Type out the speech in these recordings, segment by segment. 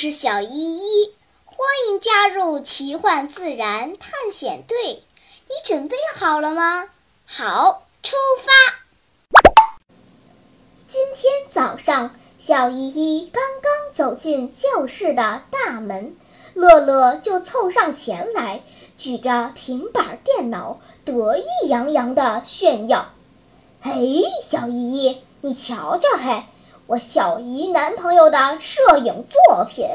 是小依依，欢迎加入奇幻自然探险队。你准备好了吗？好，出发。今天早上，小依依刚刚走进教室的大门，乐乐就凑上前来，举着平板电脑，得意洋洋地炫耀：“嘿，小依依，你瞧瞧，嘿！”我小姨男朋友的摄影作品，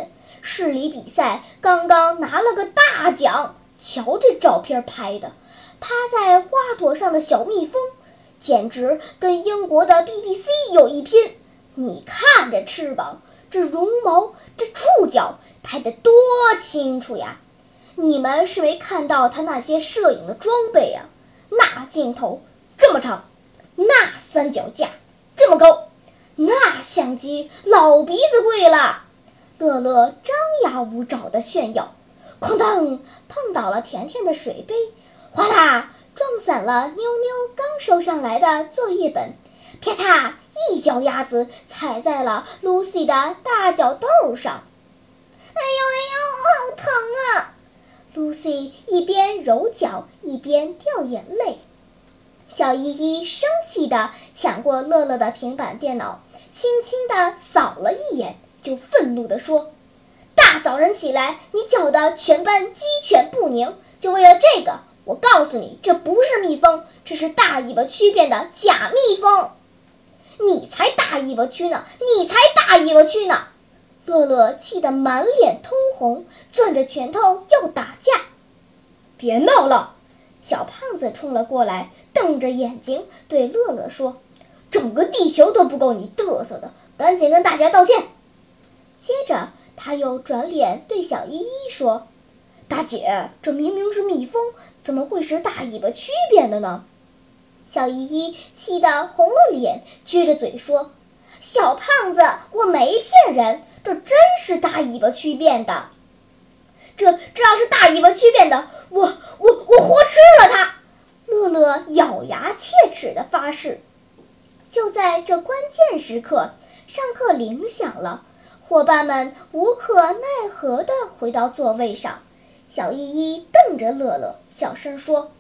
市里比赛刚刚拿了个大奖。瞧这照片拍的，趴在花朵上的小蜜蜂，简直跟英国的 BBC 有一拼。你看这翅膀，这绒毛，这触角，拍得多清楚呀！你们是没看到他那些摄影的装备呀？那镜头这么长，那三脚架这么高。那相机老鼻子贵了，乐乐张牙舞爪地炫耀，哐当碰倒了甜甜的水杯，哗啦撞散了妞妞刚收上来的作业本，啪嗒一脚丫子踩在了 Lucy 的大脚豆上，哎呦哎呦，好疼啊！Lucy 一边揉脚一边掉眼泪。小依依生气地抢过乐乐的平板电脑，轻轻地扫了一眼，就愤怒地说：“大早上起来，你搅得全班鸡犬不宁，就为了这个？我告诉你，这不是蜜蜂，这是大尾巴蛆变的假蜜蜂！你才大尾巴蛆呢！你才大尾巴蛆呢！”乐乐气得满脸通红，攥着拳头要打架。别闹了！小胖子冲了过来，瞪着眼睛对乐乐说：“整个地球都不够你嘚瑟的，赶紧跟大家道歉。”接着，他又转脸对小依依说：“大姐，这明明是蜜蜂，怎么会是大尾巴蛆变的呢？”小依依气得红了脸，撅着嘴说：“小胖子，我没骗人，这真是大尾巴蛆变的。这这要是大尾巴蛆变的，我……”我我活吃了它！乐乐咬牙切齿地发誓。就在这关键时刻，上课铃响了，伙伴们无可奈何地回到座位上。小依依瞪着乐乐，小声说：“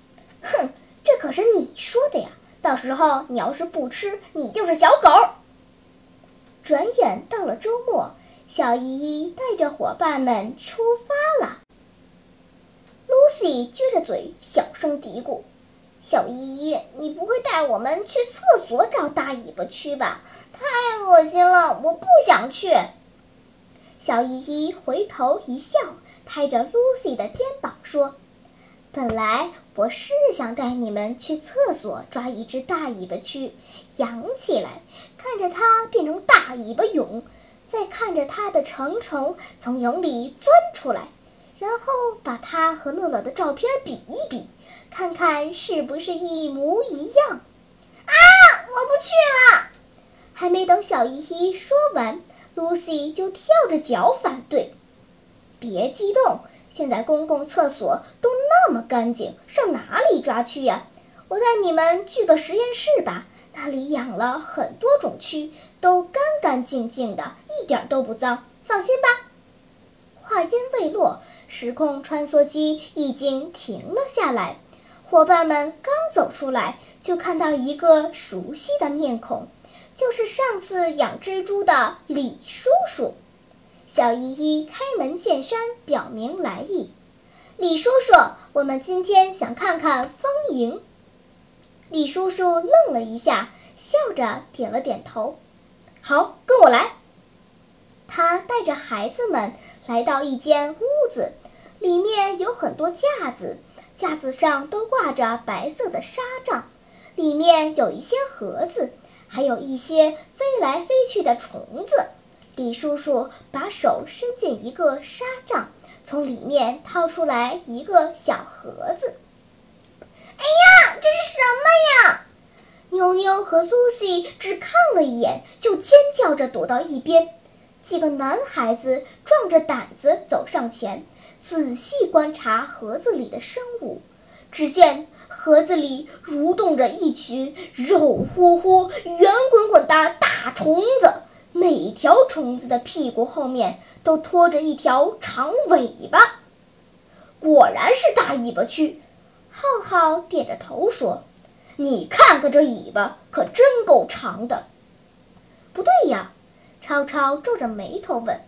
哼，这可是你说的呀！到时候你要是不吃，你就是小狗。”转眼到了周末，小依依带着伙伴们出发了。Lucy 撅着嘴，小声嘀咕：“小依依，你不会带我们去厕所找大尾巴蛆吧？太恶心了，我不想去。”小依依回头一笑，拍着 Lucy 的肩膀说：“本来我是想带你们去厕所抓一只大尾巴蛆，养起来，看着它变成大尾巴蛹，再看着它的成虫从蛹里钻出来。”然后把它和乐乐的照片比一比，看看是不是一模一样。啊！我不去了。还没等小依依说完，Lucy 就跳着脚反对。别激动，现在公共厕所都那么干净，上哪里抓蛆呀？我带你们去个实验室吧，那里养了很多种蛆，都干干净净的，一点都不脏。放心吧。话音未落。时空穿梭机已经停了下来，伙伴们刚走出来，就看到一个熟悉的面孔，就是上次养蜘蛛的李叔叔。小依依开门见山表明来意：“李叔叔，我们今天想看看丰盈。”李叔叔愣了一下，笑着点了点头：“好，跟我来。”他带着孩子们来到一间屋子。里面有很多架子，架子上都挂着白色的纱帐，里面有一些盒子，还有一些飞来飞去的虫子。李叔叔把手伸进一个纱帐，从里面掏出来一个小盒子。哎呀，这是什么呀？妞妞和露西只看了一眼，就尖叫着躲到一边。几个男孩子壮着胆子走上前。仔细观察盒子里的生物，只见盒子里蠕动着一群肉乎乎、圆滚滚的大虫子，每条虫子的屁股后面都拖着一条长尾巴。果然是大尾巴区。浩浩点着头说：“你看看这尾巴，可真够长的。”不对呀，超超皱着眉头问：“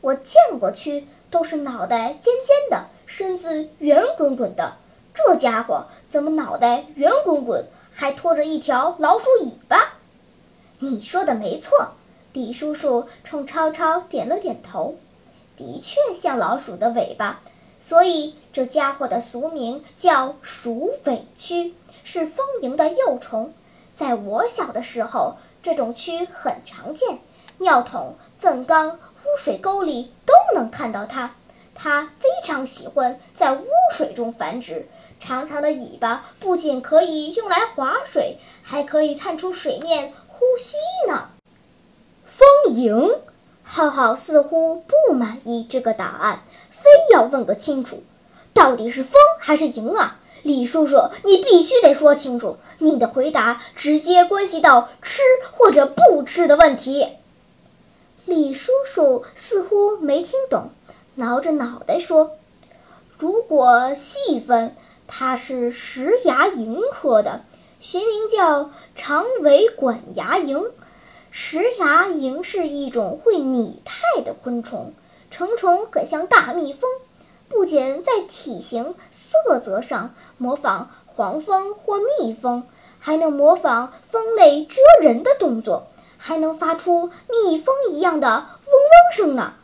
我见过蛆，都是脑袋尖尖的，身子圆滚滚的。这家伙怎么脑袋圆滚滚，还拖着一条老鼠尾巴？”你说的没错，李叔叔冲超超点了点头，的确像老鼠的尾巴。所以这家伙的俗名叫鼠尾蛆，是丰盈的幼虫。在我小的时候，这种蛆很常见，尿桶、粪缸、污水沟里能看到它。它非常喜欢在污水中繁殖，长长的尾巴不仅可以用来划水，还可以探出水面呼吸呢。蜂蝇，浩浩似乎不满意这个答案。非要问个清楚，到底是蜂还是蝇啊？李叔叔，你必须得说清楚，你的回答直接关系到吃或者不吃的问题。李叔叔似乎没听懂，挠着脑袋说：“如果细分，它是石牙蝇科的，学名叫长尾管牙蝇。石牙蝇是一种会拟态的昆虫。”成虫很像大蜜蜂，不仅在体型、色泽上模仿黄蜂或蜜蜂，还能模仿蜂类蛰人的动作，还能发出蜜蜂一样的嗡嗡声呢。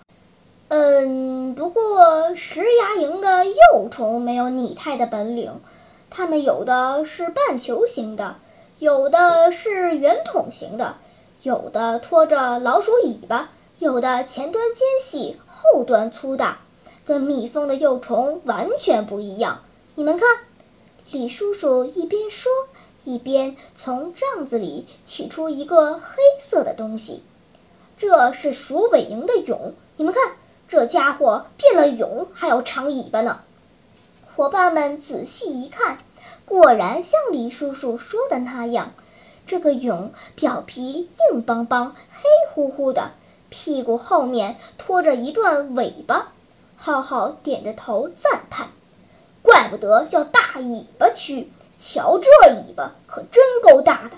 嗯，不过石牙蝇的幼虫没有拟态的本领，它们有的是半球形的，有的是圆筒形的，有的拖着老鼠尾巴。有的前端尖细，后端粗大，跟蜜蜂的幼虫完全不一样。你们看，李叔叔一边说，一边从帐子里取出一个黑色的东西。这是鼠尾蝇的蛹。你们看，这家伙变了蛹，还有长尾巴呢。伙伴们仔细一看，果然像李叔叔说的那样，这个蛹表皮硬邦邦、黑乎乎的。屁股后面拖着一段尾巴，浩浩点着头赞叹：“怪不得叫大尾巴蛆，瞧这尾巴可真够大的。”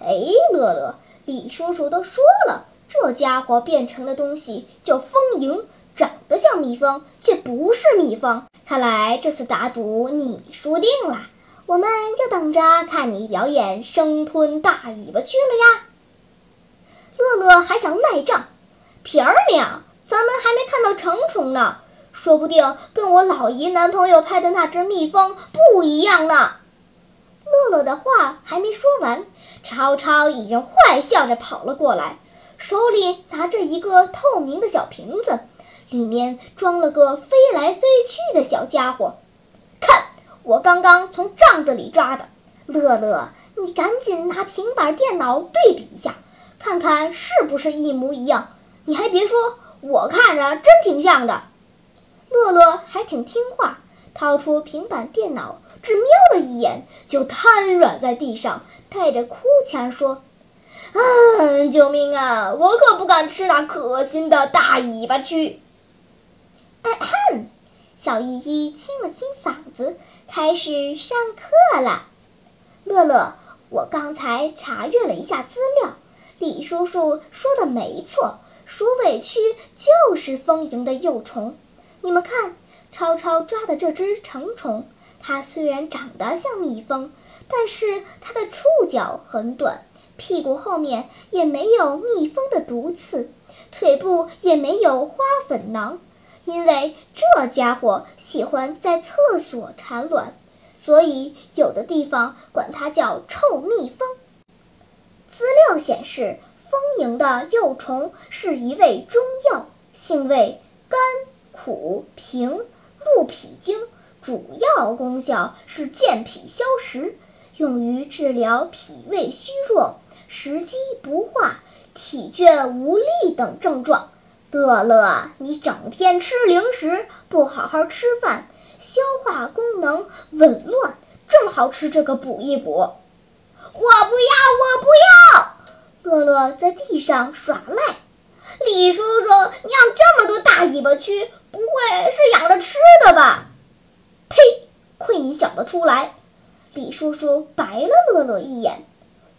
哎，乐乐，李叔叔都说了，这家伙变成的东西叫蜂蝇，长得像蜜蜂，却不是蜜蜂。看来这次打赌你输定了，我们就等着看你表演生吞大尾巴去了呀！乐乐还想赖账。皮儿娘，咱们还没看到成虫呢，说不定跟我老姨男朋友拍的那只蜜蜂不一样呢。乐乐的话还没说完，超超已经坏笑着跑了过来，手里拿着一个透明的小瓶子，里面装了个飞来飞去的小家伙。看，我刚刚从帐子里抓的。乐乐，你赶紧拿平板电脑对比一下，看看是不是一模一样。你还别说，我看着真挺像的。乐乐还挺听话，掏出平板电脑，只瞄了一眼，就瘫软在地上，带着哭腔说：“啊，救命啊！我可不敢吃那可心的大尾巴蛆。”小依依清了清嗓子，开始上课了。乐乐，我刚才查阅了一下资料，李叔叔说的没错。鼠尾蛆就是丰盈的幼虫，你们看，超超抓的这只成虫，它虽然长得像蜜蜂，但是它的触角很短，屁股后面也没有蜜蜂的毒刺，腿部也没有花粉囊，因为这家伙喜欢在厕所产卵，所以有的地方管它叫臭蜜蜂。资料显示。蜂蝇的幼虫是一味中药，性味甘苦平，入脾经，主要功效是健脾消食，用于治疗脾胃虚弱、食积不化、体倦无力等症状。乐乐，你整天吃零食，不好好吃饭，消化功能紊乱，正好吃这个补一补。我不要，我不要。乐乐在地上耍赖，李叔叔，你养这么多大尾巴蛆，不会是养着吃的吧？呸！亏你想得出来！李叔叔白了乐乐一眼。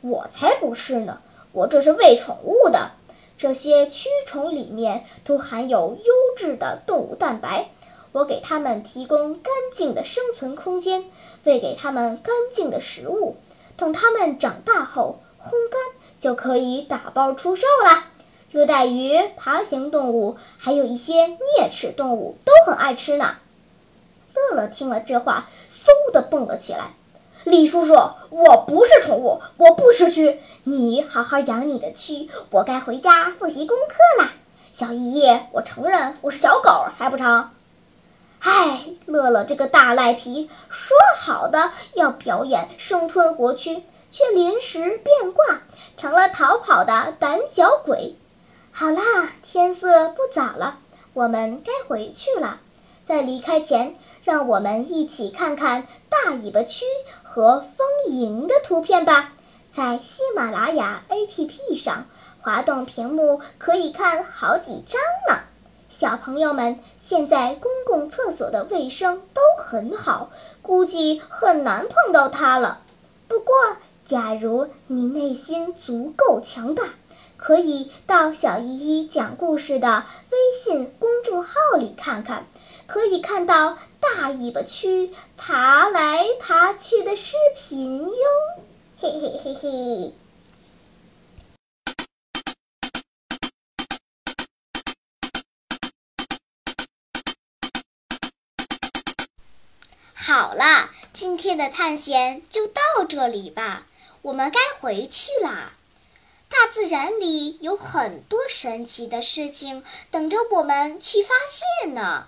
我才不是呢，我这是喂宠物的。这些蛆虫里面都含有优质的动物蛋白，我给它们提供干净的生存空间，喂给它们干净的食物。等它们长大后，烘干就可以打包出售了。热带鱼、爬行动物，还有一些啮齿动物都很爱吃呢。乐乐听了这话，嗖的蹦了起来。李叔叔，我不是宠物，我不吃蛆。你好好养你的蛆，我该回家复习功课啦。小姨，我承认我是小狗，还不成？唉，乐乐这个大赖皮，说好的要表演生吞活蛆，却临时变卦，成了逃跑的胆小鬼。好啦，天色不早了，我们该回去了。在离开前，让我们一起看看大尾巴蛆和丰盈的图片吧。在喜马拉雅 APP 上，滑动屏幕可以看好几张呢。小朋友们，现在公共厕所的卫生都很好，估计很难碰到它了。不过，假如你内心足够强大，可以到小依依讲故事的微信公众号里看看，可以看到大尾巴蛆爬来爬去的视频哟。嘿嘿嘿嘿。好了，今天的探险就到这里吧，我们该回去啦。大自然里有很多神奇的事情等着我们去发现呢。